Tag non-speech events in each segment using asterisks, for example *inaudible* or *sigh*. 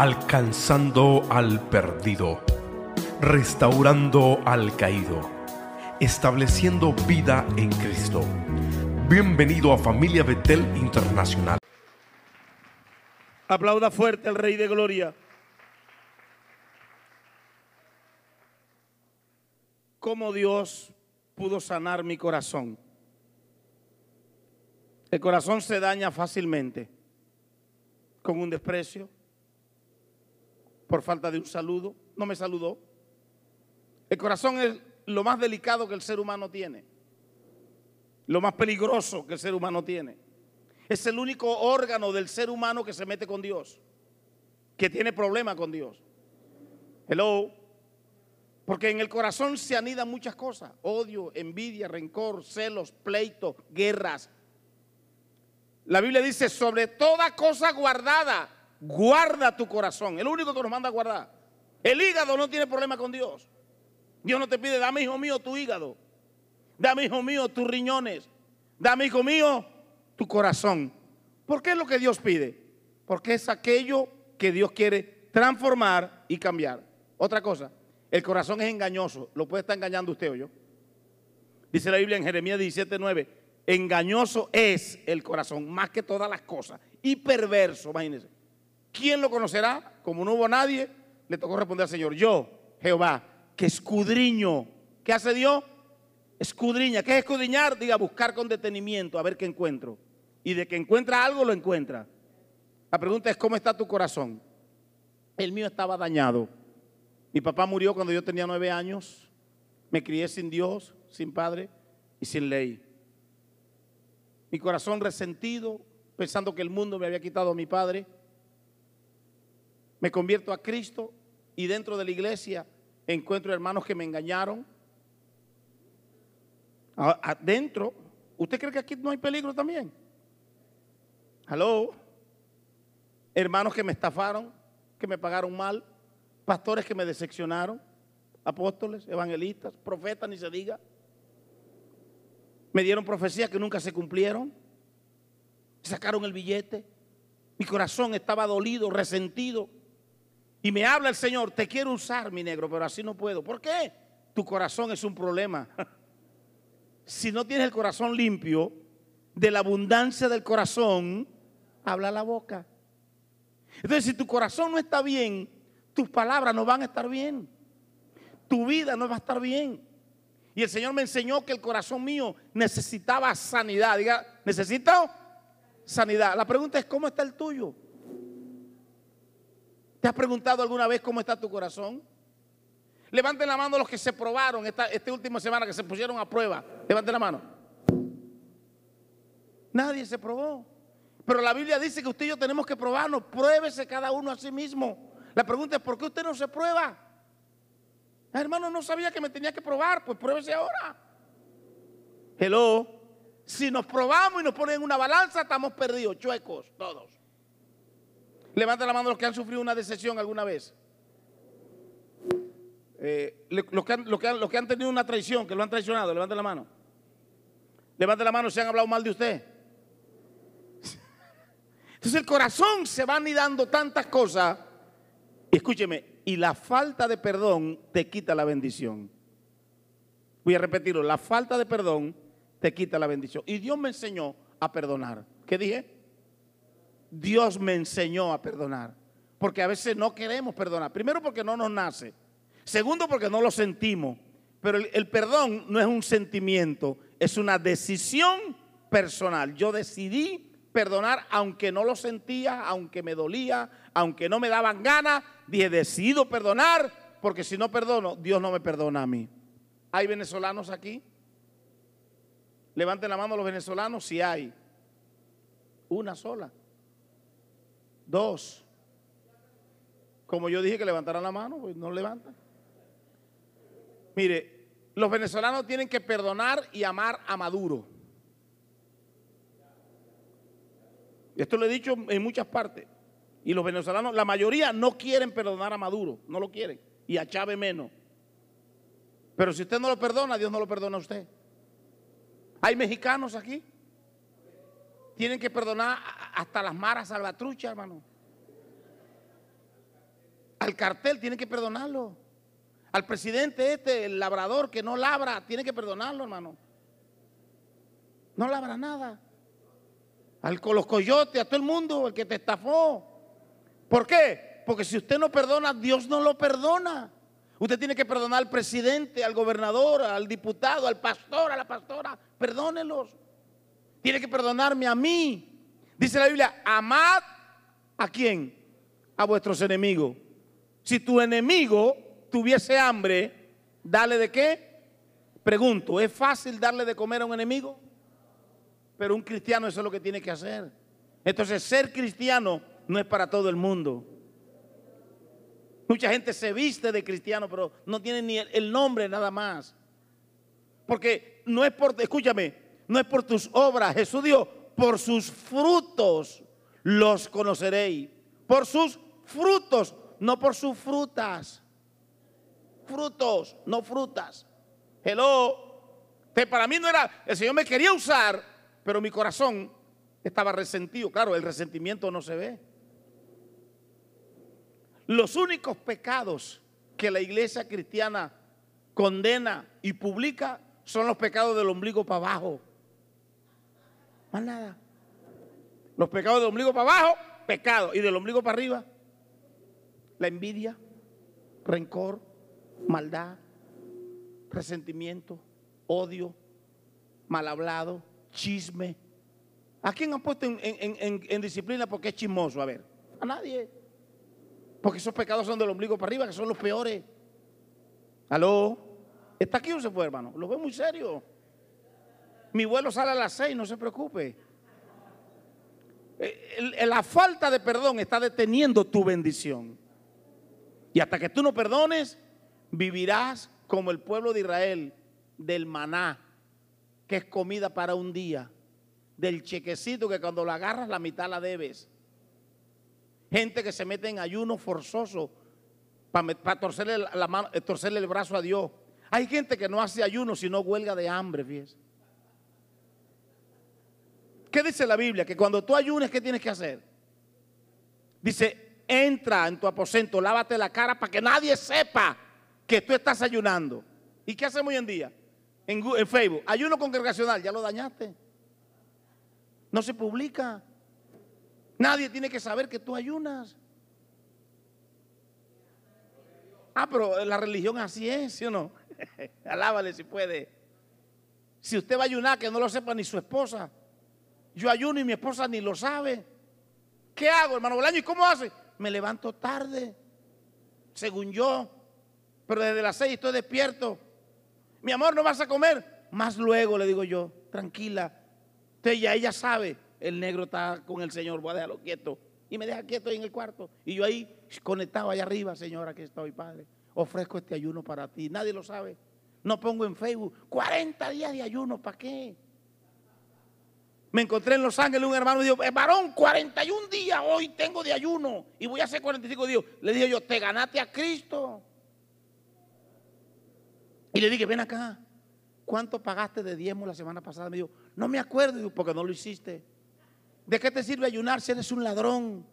alcanzando al perdido, restaurando al caído, estableciendo vida en Cristo. Bienvenido a Familia Betel Internacional. Aplauda fuerte al Rey de Gloria. ¿Cómo Dios pudo sanar mi corazón? El corazón se daña fácilmente con un desprecio, por falta de un saludo. No me saludó. El corazón es lo más delicado que el ser humano tiene. Lo más peligroso que el ser humano tiene. Es el único órgano del ser humano que se mete con Dios. Que tiene problema con Dios. Hello. Porque en el corazón se anidan muchas cosas. Odio, envidia, rencor, celos, pleitos, guerras. La Biblia dice, sobre toda cosa guardada, guarda tu corazón. El único que nos manda a guardar. El hígado no tiene problema con Dios. Dios no te pide, dame hijo mío tu hígado. Dame hijo mío tus riñones. Dame hijo mío tu corazón. ¿Por qué es lo que Dios pide? Porque es aquello que Dios quiere transformar y cambiar. Otra cosa, el corazón es engañoso. Lo puede estar engañando usted o yo. Dice la Biblia en Jeremías 17:9. Engañoso es el corazón, más que todas las cosas. Y perverso, imagínense. ¿Quién lo conocerá? Como no hubo nadie, le tocó responder al Señor, yo, Jehová, que escudriño. ¿Qué hace Dios? Escudriña. ¿Qué es escudriñar? Diga, buscar con detenimiento, a ver qué encuentro. Y de que encuentra algo, lo encuentra. La pregunta es, ¿cómo está tu corazón? El mío estaba dañado. Mi papá murió cuando yo tenía nueve años. Me crié sin Dios, sin padre y sin ley. Mi corazón resentido, pensando que el mundo me había quitado a mi padre me convierto a Cristo y dentro de la iglesia encuentro hermanos que me engañaron. Adentro, ¿usted cree que aquí no hay peligro también? Hello. Hermanos que me estafaron, que me pagaron mal, pastores que me decepcionaron, apóstoles, evangelistas, profetas, ni se diga. Me dieron profecías que nunca se cumplieron. Sacaron el billete. Mi corazón estaba dolido, resentido. Y me habla el Señor, te quiero usar, mi negro, pero así no puedo. ¿Por qué? Tu corazón es un problema. *laughs* si no tienes el corazón limpio, de la abundancia del corazón, habla la boca. Entonces, si tu corazón no está bien, tus palabras no van a estar bien. Tu vida no va a estar bien. Y el Señor me enseñó que el corazón mío necesitaba sanidad. Diga, necesito sanidad. La pregunta es, ¿cómo está el tuyo? ¿Te has preguntado alguna vez cómo está tu corazón? Levanten la mano los que se probaron esta, última semana, que se pusieron a prueba. Levanten la mano. Nadie se probó. Pero la Biblia dice que usted y yo tenemos que probarnos. Pruébese cada uno a sí mismo. La pregunta es, ¿por qué usted no se prueba? Ah, hermano, no sabía que me tenía que probar. Pues pruébese ahora. Hello. Si nos probamos y nos ponen en una balanza, estamos perdidos, chuecos, todos. Levanta la mano los que han sufrido una decepción alguna vez. Eh, los, que han, tenido una traición, que lo han traicionado, levanta la mano. Levanta la mano si han hablado mal de usted. Entonces el corazón se va dando tantas cosas. Escúcheme, y la falta de perdón te quita la bendición. Voy a repetirlo, la falta de perdón te quita la bendición. Y Dios me enseñó a perdonar. ¿Qué dije? Dios me enseñó a perdonar. Porque a veces no queremos perdonar. Primero porque no nos nace. Segundo porque no lo sentimos. Pero el, perdón no es un sentimiento, es una decisión personal. Yo decidí perdonar aunque no lo sentía, aunque me dolía, aunque no me daban ganas. Dije, decido perdonar porque si no perdono, Dios no me perdona a mí. ¿Hay venezolanos aquí? Levanten la mano los venezolanos si hay. Una sola. Dos. Como yo dije que levantaran la mano, pues no levantan. Mire, los venezolanos tienen que perdonar y amar a Maduro. Esto lo he dicho en muchas partes. Y los venezolanos, la mayoría no quieren perdonar a Maduro, no lo quieren. Y a Chávez menos. Pero si usted no lo perdona, Dios no lo perdona a usted. ¿Hay mexicanos aquí? Tienen que perdonar hasta las maras salvatruchas, hermano. Al cartel tiene que perdonarlo. Al presidente este, el labrador que no labra, tiene que perdonarlo, hermano. No labra nada. Al los coyotes, a todo el mundo, el que te estafó. ¿Por qué? Porque si usted no perdona, Dios no lo perdona. Usted tiene que perdonar al presidente, al gobernador, al diputado, al pastor, a la pastora. Perdónelos. Tiene que perdonarme a mí. Dice la Biblia, amad a quién? A vuestros enemigos. Si tu enemigo tuviese hambre, dale de qué? Pregunto, ¿es fácil darle de comer a un enemigo? Pero un cristiano eso es lo que tiene que hacer. Entonces, ser cristiano no es para todo el mundo. Mucha gente se viste de cristiano, pero no tiene ni el nombre nada más. Porque no es por, escúchame, no es por tus obras. Jesús dijo, por sus frutos los conoceréis. Por sus frutos, no por sus frutas. Frutos, no frutas. Hello. Para mí no era, el Señor me quería usar, pero mi corazón estaba resentido. Claro, el resentimiento no se ve. Los únicos pecados que la iglesia cristiana condena y publica son los pecados del ombligo para abajo. Más nada. Los pecados del ombligo para abajo, pecado. Y del ombligo para arriba, la envidia, rencor, maldad, resentimiento, odio, mal hablado, chisme. ¿A quién han puesto en, disciplina porque es chismoso? A ver, a nadie. Porque esos pecados son del ombligo para arriba, que son los peores. ¿Aló? ¿Está aquí o se fue, hermano? Lo veo muy serio. Mi vuelo sale a las seis, no se preocupe. Eh, la falta de perdón está deteniendo tu bendición. Y hasta que tú no perdones, vivirás como el pueblo de Israel del maná, que es comida para un día, del chequecito que cuando lo agarras la mitad la debes. Gente que se mete en ayuno forzoso para torcerle, eh, torcerle el brazo a Dios. Hay gente que no hace ayuno sino huelga de hambre, fíjese. ¿Qué dice la Biblia? Que cuando tú ayunes, ¿qué tienes que hacer? Dice, entra en tu aposento, lávate la cara para que nadie sepa que tú estás ayunando. ¿Y qué hacemos hoy en día? En, Facebook, ayuno congregacional, ya lo dañaste. No se publica. Nadie tiene que saber que tú ayunas. Ah, pero la religión así es, ¿sí o no? *laughs* Alábale si puede. Si usted va a ayunar, que no lo sepa ni su esposa. Yo ayuno y mi esposa ni lo sabe. ¿Qué hago, hermano Bolaño? ¿Y cómo hace? Me levanto tarde, según yo. Pero desde las seis estoy despierto. Mi amor, ¿no vas a comer? Más luego, le digo yo, tranquila. Entonces ya ella sabe el negro está con el Señor, voy a dejarlo quieto. Y me deja quieto ahí en el cuarto. Y yo ahí conectado allá arriba, Señora, que estoy, Padre. Ofrezco este ayuno para ti. Nadie lo sabe. No pongo en Facebook 40 días de ayuno, ¿para qué? Me encontré en Los Ángeles un hermano y dijo, eh, varón, 41 días hoy tengo de ayuno y voy a hacer 45 días. Le dije yo, te ganaste a Cristo. Y le dije, ven acá, ¿cuánto pagaste de diezmo la semana pasada? Me dijo, no me acuerdo, porque no lo hiciste. ¿De qué te sirve ayunar si eres un ladrón?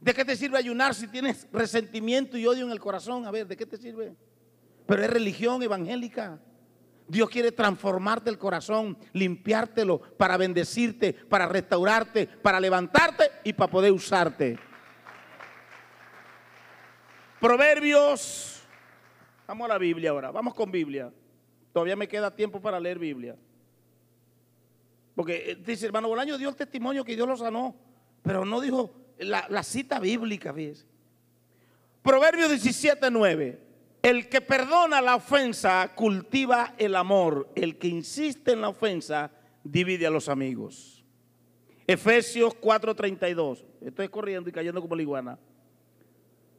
¿De qué te sirve ayunar si tienes resentimiento y odio en el corazón? A ver, ¿de qué te sirve? Pero es religión evangélica. Dios quiere transformarte el corazón, limpiártelo para bendecirte, para restaurarte, para levantarte y para poder usarte. Proverbios. Vamos a la Biblia ahora. Vamos con Biblia. Todavía me queda tiempo para leer Biblia. Porque eh, dice, hermano Bolaño dio el testimonio que Dios lo sanó, pero no dijo la, cita bíblica, fíjese. Proverbios 17, 9. El que perdona la ofensa cultiva el amor. El que insiste en la ofensa divide a los amigos. Efesios 4:32. Estoy corriendo y cayendo como la iguana.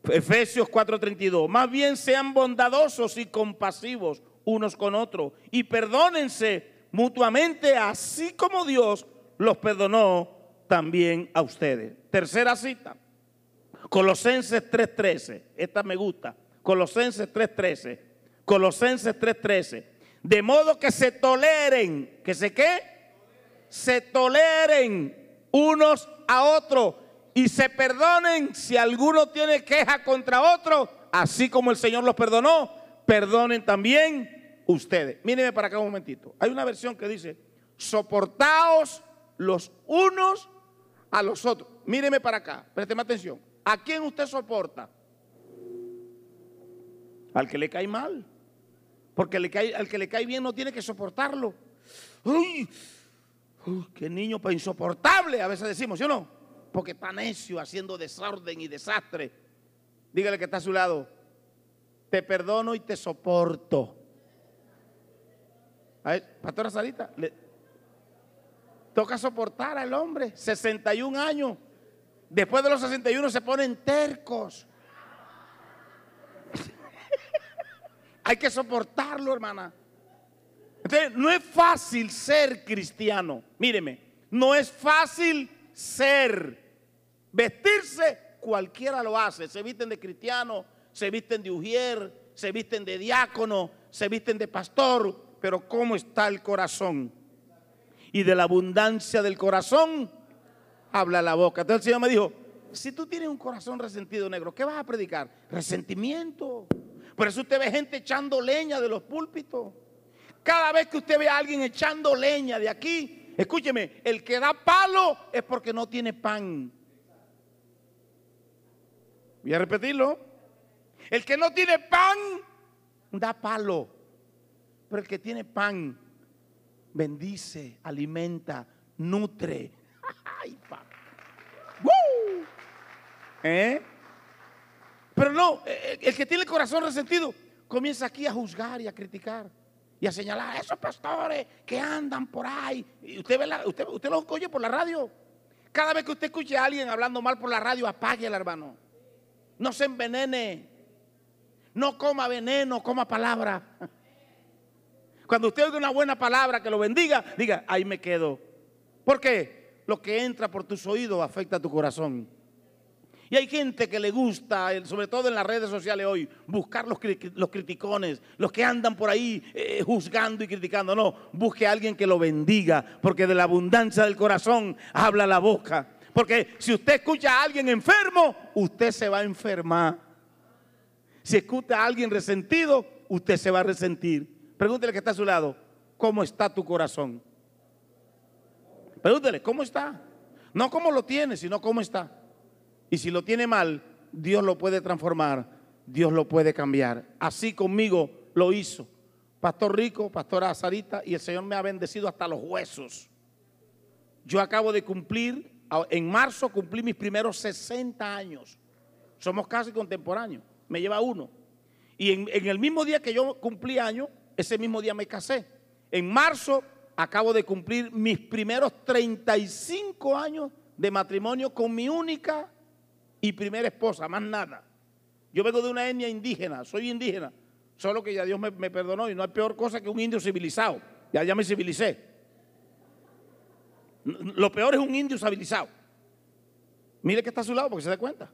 Efesios 4:32. Más bien sean bondadosos y compasivos unos con otros y perdónense mutuamente, así como Dios los perdonó también a ustedes. Tercera cita, Colosenses 3:13. Esta me gusta. Colosenses 3:13. Colosenses 3:13. De modo que se toleren, que se qué? Se toleren unos a otros y se perdonen si alguno tiene queja contra otro, así como el Señor los perdonó, perdonen también ustedes. Mírenme para acá un momentito. Hay una versión que dice, soportaos los unos a los otros. Míreme para acá, présteme atención. ¿A quién usted soporta? Al que le cae mal. Porque al que le cae bien no tiene que soportarlo. Uy, qué niño insoportable, a veces decimos, ¿sí o no? Porque está necio haciendo desorden y desastre. Dígale que está a su lado. Te perdono y te soporto. A ver, Pastora Sarita, le, toca soportar al hombre. 61 años. Después de los 61 se ponen tercos. Hay que soportarlo, hermana. Entonces, no es fácil ser cristiano. Míreme, no es fácil ser. Vestirse, cualquiera lo hace. Se visten de cristiano, se visten de ujier, se visten de diácono, se visten de pastor. Pero ¿cómo está el corazón? Y de la abundancia del corazón habla la boca. Entonces el Señor me dijo, si tú tienes un corazón resentido negro, ¿qué vas a predicar? Resentimiento. Por eso usted ve gente echando leña de los púlpitos. Cada vez que usted ve a alguien echando leña de aquí, escúcheme, el que da palo es porque no tiene pan. Voy a repetirlo. El que no tiene pan, da palo. Pero el que tiene pan, bendice, alimenta, nutre. *laughs* Ay, ¿Eh? Pero no, eh, el que tiene el corazón resentido comienza aquí a juzgar y a criticar y a señalar a esos pastores que andan por ahí. Usted, ve usted, usted los oye por la radio. Cada vez que usted escuche a alguien hablando mal por la radio, apague hermano. No se envenene. No coma veneno, coma palabra. Cuando usted oiga una buena palabra que lo bendiga, diga, ahí me quedo. ¿Por qué? Lo que entra por tus oídos afecta a tu corazón. Y hay gente que le gusta, sobre todo en las redes sociales hoy, buscar los, los criticones, los que andan por ahí eh, juzgando y criticando. No, busque a alguien que lo bendiga, porque de la abundancia del corazón habla la boca. Porque si usted escucha a alguien enfermo, usted se va a enfermar. Si escucha a alguien resentido, usted se va a resentir. Pregúntele que está a su lado, ¿cómo está tu corazón? Pregúntele, ¿cómo está? No cómo lo tiene, sino cómo está. Y si lo tiene mal, Dios lo puede transformar, Dios lo puede cambiar. Así conmigo lo hizo. Pastor Rico, Pastora Azarita, y el Señor me ha bendecido hasta los huesos. Yo acabo de cumplir, en marzo cumplí mis primeros 60 años. Somos casi contemporáneos, me lleva uno. Y en, en el mismo día que yo cumplí años, ese mismo día me casé. En marzo acabo de cumplir mis primeros 35 años de matrimonio con mi única y primera esposa, más nada. Yo vengo de una etnia indígena, soy indígena, solo que ya Dios me, perdonó y no hay peor cosa que un indio civilizado. Ya, ya me civilicé. Lo peor es un indio civilizado. Mire que está a su lado porque se da cuenta.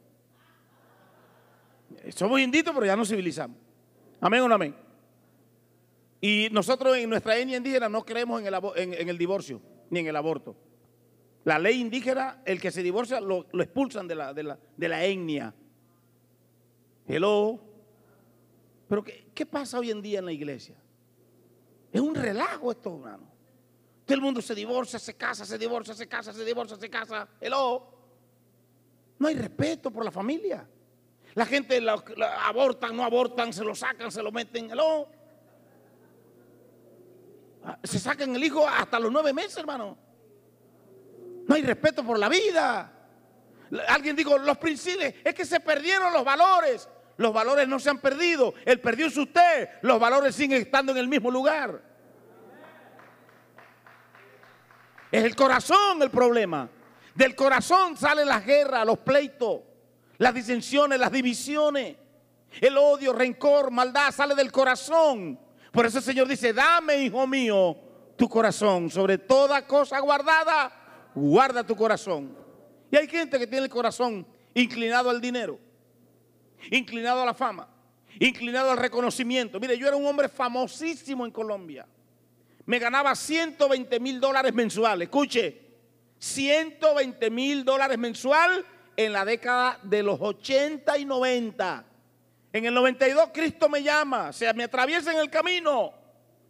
Somos inditos, pero ya no civilizamos. Amén o no amén. Y nosotros en nuestra etnia indígena no creemos en el, en el divorcio ni en el aborto. La ley indígena, el que se divorcia lo, expulsan de la, de, la, de la, etnia. Hello. Pero ¿qué, ¿qué, pasa hoy en día en la iglesia? Es un relajo esto, hermano. Todo el mundo se divorcia, se casa, se divorcia, se casa, se divorcia, se casa. Hello. No hay respeto por la familia. La gente la, abortan, no abortan, se lo sacan, se lo meten. Hello. Ah, se sacan el hijo hasta los nueve meses, hermano. No hay respeto por la vida. Alguien dijo, los principios, es que se perdieron los valores. Los valores no se han perdido. El perdió es usted. Los valores siguen estando en el mismo lugar. Es el corazón el problema. Del corazón salen las guerras, los pleitos, las disensiones, las divisiones. El odio, rencor, maldad sale del corazón. Por eso el Señor dice, dame, hijo mío, tu corazón sobre toda cosa guardada guarda tu corazón. Y hay gente que tiene el corazón inclinado al dinero, inclinado a la fama, inclinado al reconocimiento. Mire, yo era un hombre famosísimo en Colombia. Me ganaba 120 mil dólares mensuales. Escuche, 120 mil dólares mensual en la década de los 80 y 90. En el 92 Cristo me llama, o sea, me atraviesa en el camino.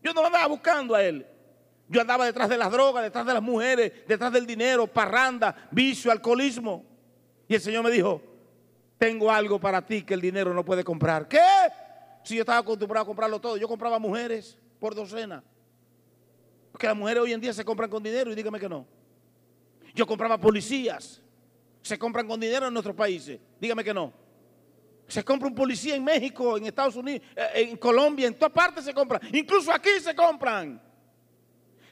Yo no lo andaba buscando a Él. Yo andaba detrás de las drogas, detrás de las mujeres, detrás del dinero, parranda, vicio, alcoholismo. Y el Señor me dijo, tengo algo para ti que el dinero no puede comprar. ¿Qué? Si yo estaba acostumbrado a comprarlo todo, yo compraba mujeres por docena. Porque las mujeres hoy en día se compran con dinero y dígame que no. Yo compraba policías. Se compran con dinero en nuestros países. Dígame que no. Se compra un policía en México, en Estados Unidos, eh, en Colombia, en todas partes se compran. Incluso aquí se compran.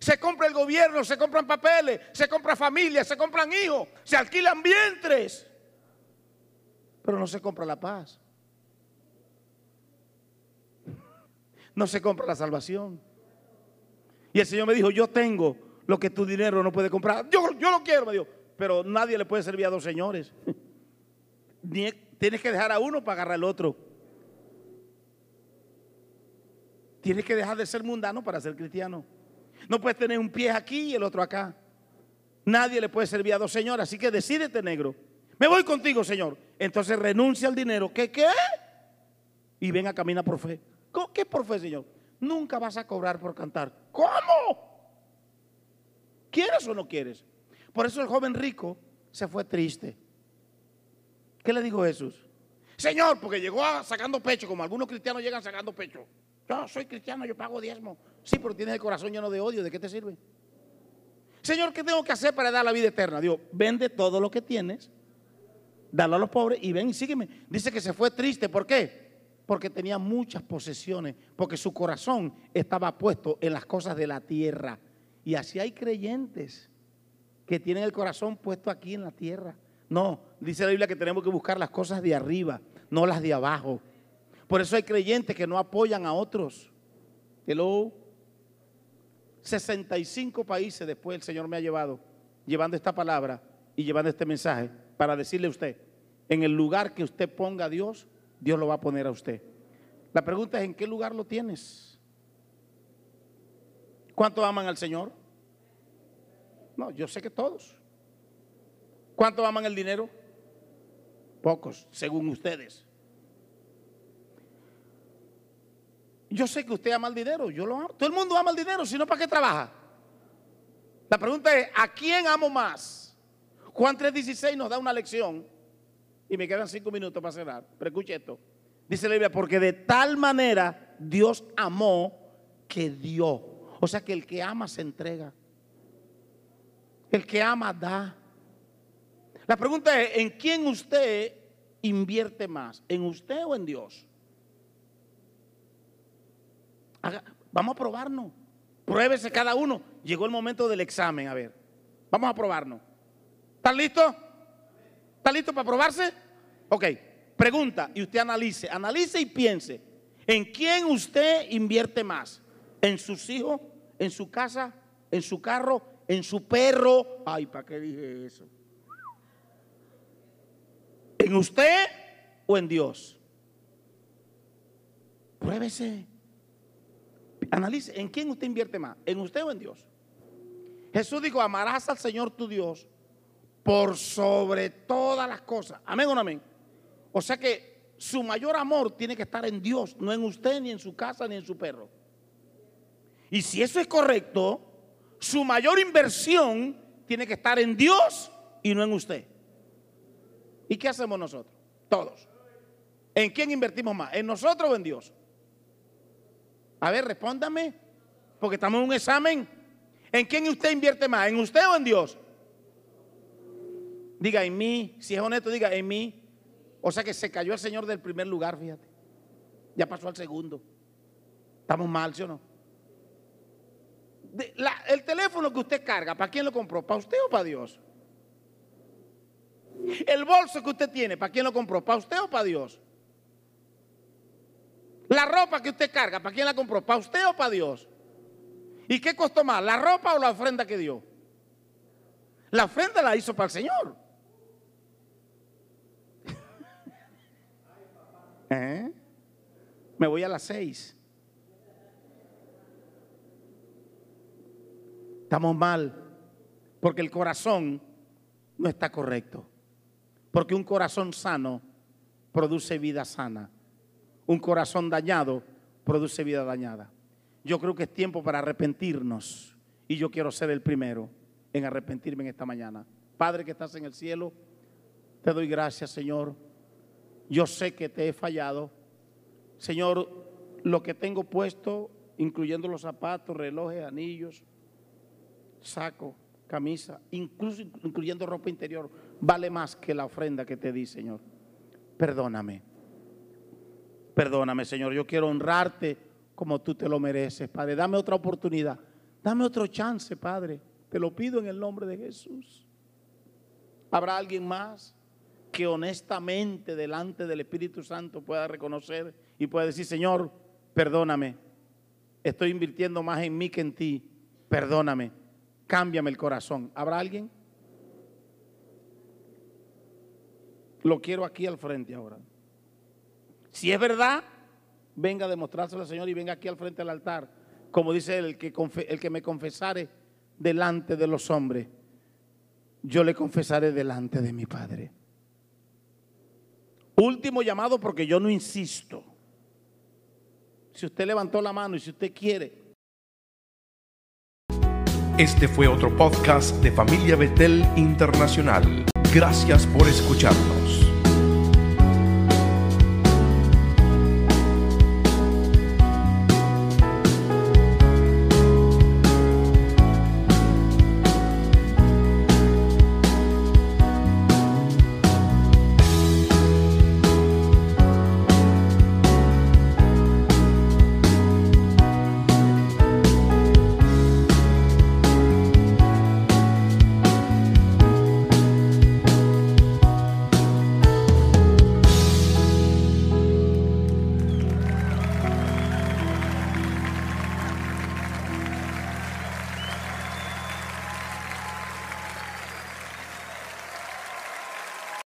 Se compra el gobierno, se compran papeles, se compra familias, se compran hijos, se alquilan vientres. Pero no se compra la paz. No se compra la salvación. Y el Señor me dijo, yo tengo lo que tu dinero no puede comprar. Yo, yo lo quiero, me dijo. Pero nadie le puede servir a dos señores. *laughs* Tienes que dejar a uno para agarrar al otro. Tienes que dejar de ser mundano para ser cristiano. No puedes tener un pie aquí y el otro acá. Nadie le puede servir a dos señores. Así que decídete, negro. Me voy contigo, Señor. Entonces renuncia al dinero. ¿Qué qué? Y ven a caminar por fe. ¿Qué por fe, Señor? Nunca vas a cobrar por cantar. ¿Cómo? ¿Quieres o no quieres? Por eso el joven rico se fue triste. ¿Qué le dijo Jesús? Señor, porque llegó sacando pecho, como algunos cristianos llegan sacando pecho. Yo soy cristiano, yo pago diezmo. Sí, pero tienes el corazón lleno de odio. ¿De qué te sirve? Señor, ¿qué tengo que hacer para dar la vida eterna? Dios, vende todo lo que tienes, dalo a los pobres y ven y sígueme. Dice que se fue triste. ¿Por qué? Porque tenía muchas posesiones, porque su corazón estaba puesto en las cosas de la tierra. Y así hay creyentes que tienen el corazón puesto aquí en la tierra. No, dice la Biblia que tenemos que buscar las cosas de arriba, no las de abajo. Por eso hay creyentes que no apoyan a otros. Hello. 65 países después el Señor me ha llevado, llevando esta palabra y llevando este mensaje para decirle a usted, en el lugar que usted ponga a Dios, Dios lo va a poner a usted. La pregunta es, ¿en qué lugar lo tienes? ¿Cuántos aman al Señor? No, yo sé que todos. ¿Cuántos aman el dinero? Pocos, según ustedes. Yo sé que usted ama el dinero, yo lo amo. Todo el mundo ama el dinero, si no, ¿para qué trabaja? La pregunta es, ¿a quién amo más? Juan 3:16 nos da una lección y me quedan cinco minutos para cerrar, pero escuche esto. Dice la Biblia, porque de tal manera Dios amó que dio. O sea que el que ama se entrega. El que ama da. La pregunta es, ¿en quién usted invierte más? ¿En usted o en Dios? Vamos a probarnos. Pruébese cada uno. Llegó el momento del examen, a ver. Vamos a probarnos. ¿Están listos? ¿Están listos para probarse? Ok, pregunta y usted analice, analice y piense. ¿En quién usted invierte más? ¿En sus hijos? ¿En su casa? ¿En su carro? ¿En su perro? Ay, ¿para qué dije eso? ¿En usted o en Dios? Pruébese. Analice, ¿en quién usted invierte más? ¿En usted o en Dios? Jesús dijo, amarás al Señor tu Dios por sobre todas las cosas. Amén o no amén. O sea que su mayor amor tiene que estar en Dios, no en usted, ni en su casa, ni en su perro. Y si eso es correcto, su mayor inversión tiene que estar en Dios y no en usted. ¿Y qué hacemos nosotros? Todos. ¿En quién invertimos más? ¿En nosotros o en Dios? A ver, respóndame, porque estamos en un examen. ¿En quién usted invierte más? ¿En usted o en Dios? Diga en mí, si es honesto, diga en mí. O sea que se cayó el Señor del primer lugar, fíjate. Ya pasó al segundo. Estamos mal, ¿sí o no? el teléfono que usted carga, ¿para quién lo compró? ¿Para usted o para Dios? El bolso que usted tiene, ¿para quién lo compró? ¿Para usted o para Dios? La ropa que usted carga, ¿para quién la compró? ¿Para usted o para Dios? ¿Y qué costó más, la ropa o la ofrenda que dio? La ofrenda la hizo para el Señor. *laughs* ¿Eh? Me voy a las seis. Estamos mal porque el corazón no está correcto. Porque un corazón sano produce vida sana. Un corazón dañado produce vida dañada. Yo creo que es tiempo para arrepentirnos y yo quiero ser el primero en arrepentirme en esta mañana. Padre que estás en el cielo, te doy gracias, Señor. Yo sé que te he fallado. Señor, lo que tengo puesto, incluyendo los zapatos, relojes, anillos, saco, camisa, incluso incluyendo ropa interior, vale más que la ofrenda que te di, Señor. Perdóname. Perdóname, Señor. Yo quiero honrarte como tú te lo mereces, Padre. Dame otra oportunidad. Dame otro chance, Padre. Te lo pido en el nombre de Jesús. ¿Habrá alguien más que honestamente delante del Espíritu Santo pueda reconocer y pueda decir, Señor, perdóname. Estoy invirtiendo más en mí que en ti. Perdóname. Cámbiame el corazón. ¿Habrá alguien? Lo quiero aquí al frente ahora. Si es verdad, venga a demostrárselo al Señor y venga aquí al frente del altar. Como dice el que, el que me confesare delante de los hombres, yo le confesaré delante de mi Padre. Último llamado porque yo no insisto. Si usted levantó la mano y si usted quiere. Este fue otro podcast de Familia Betel Internacional. Gracias por escucharnos.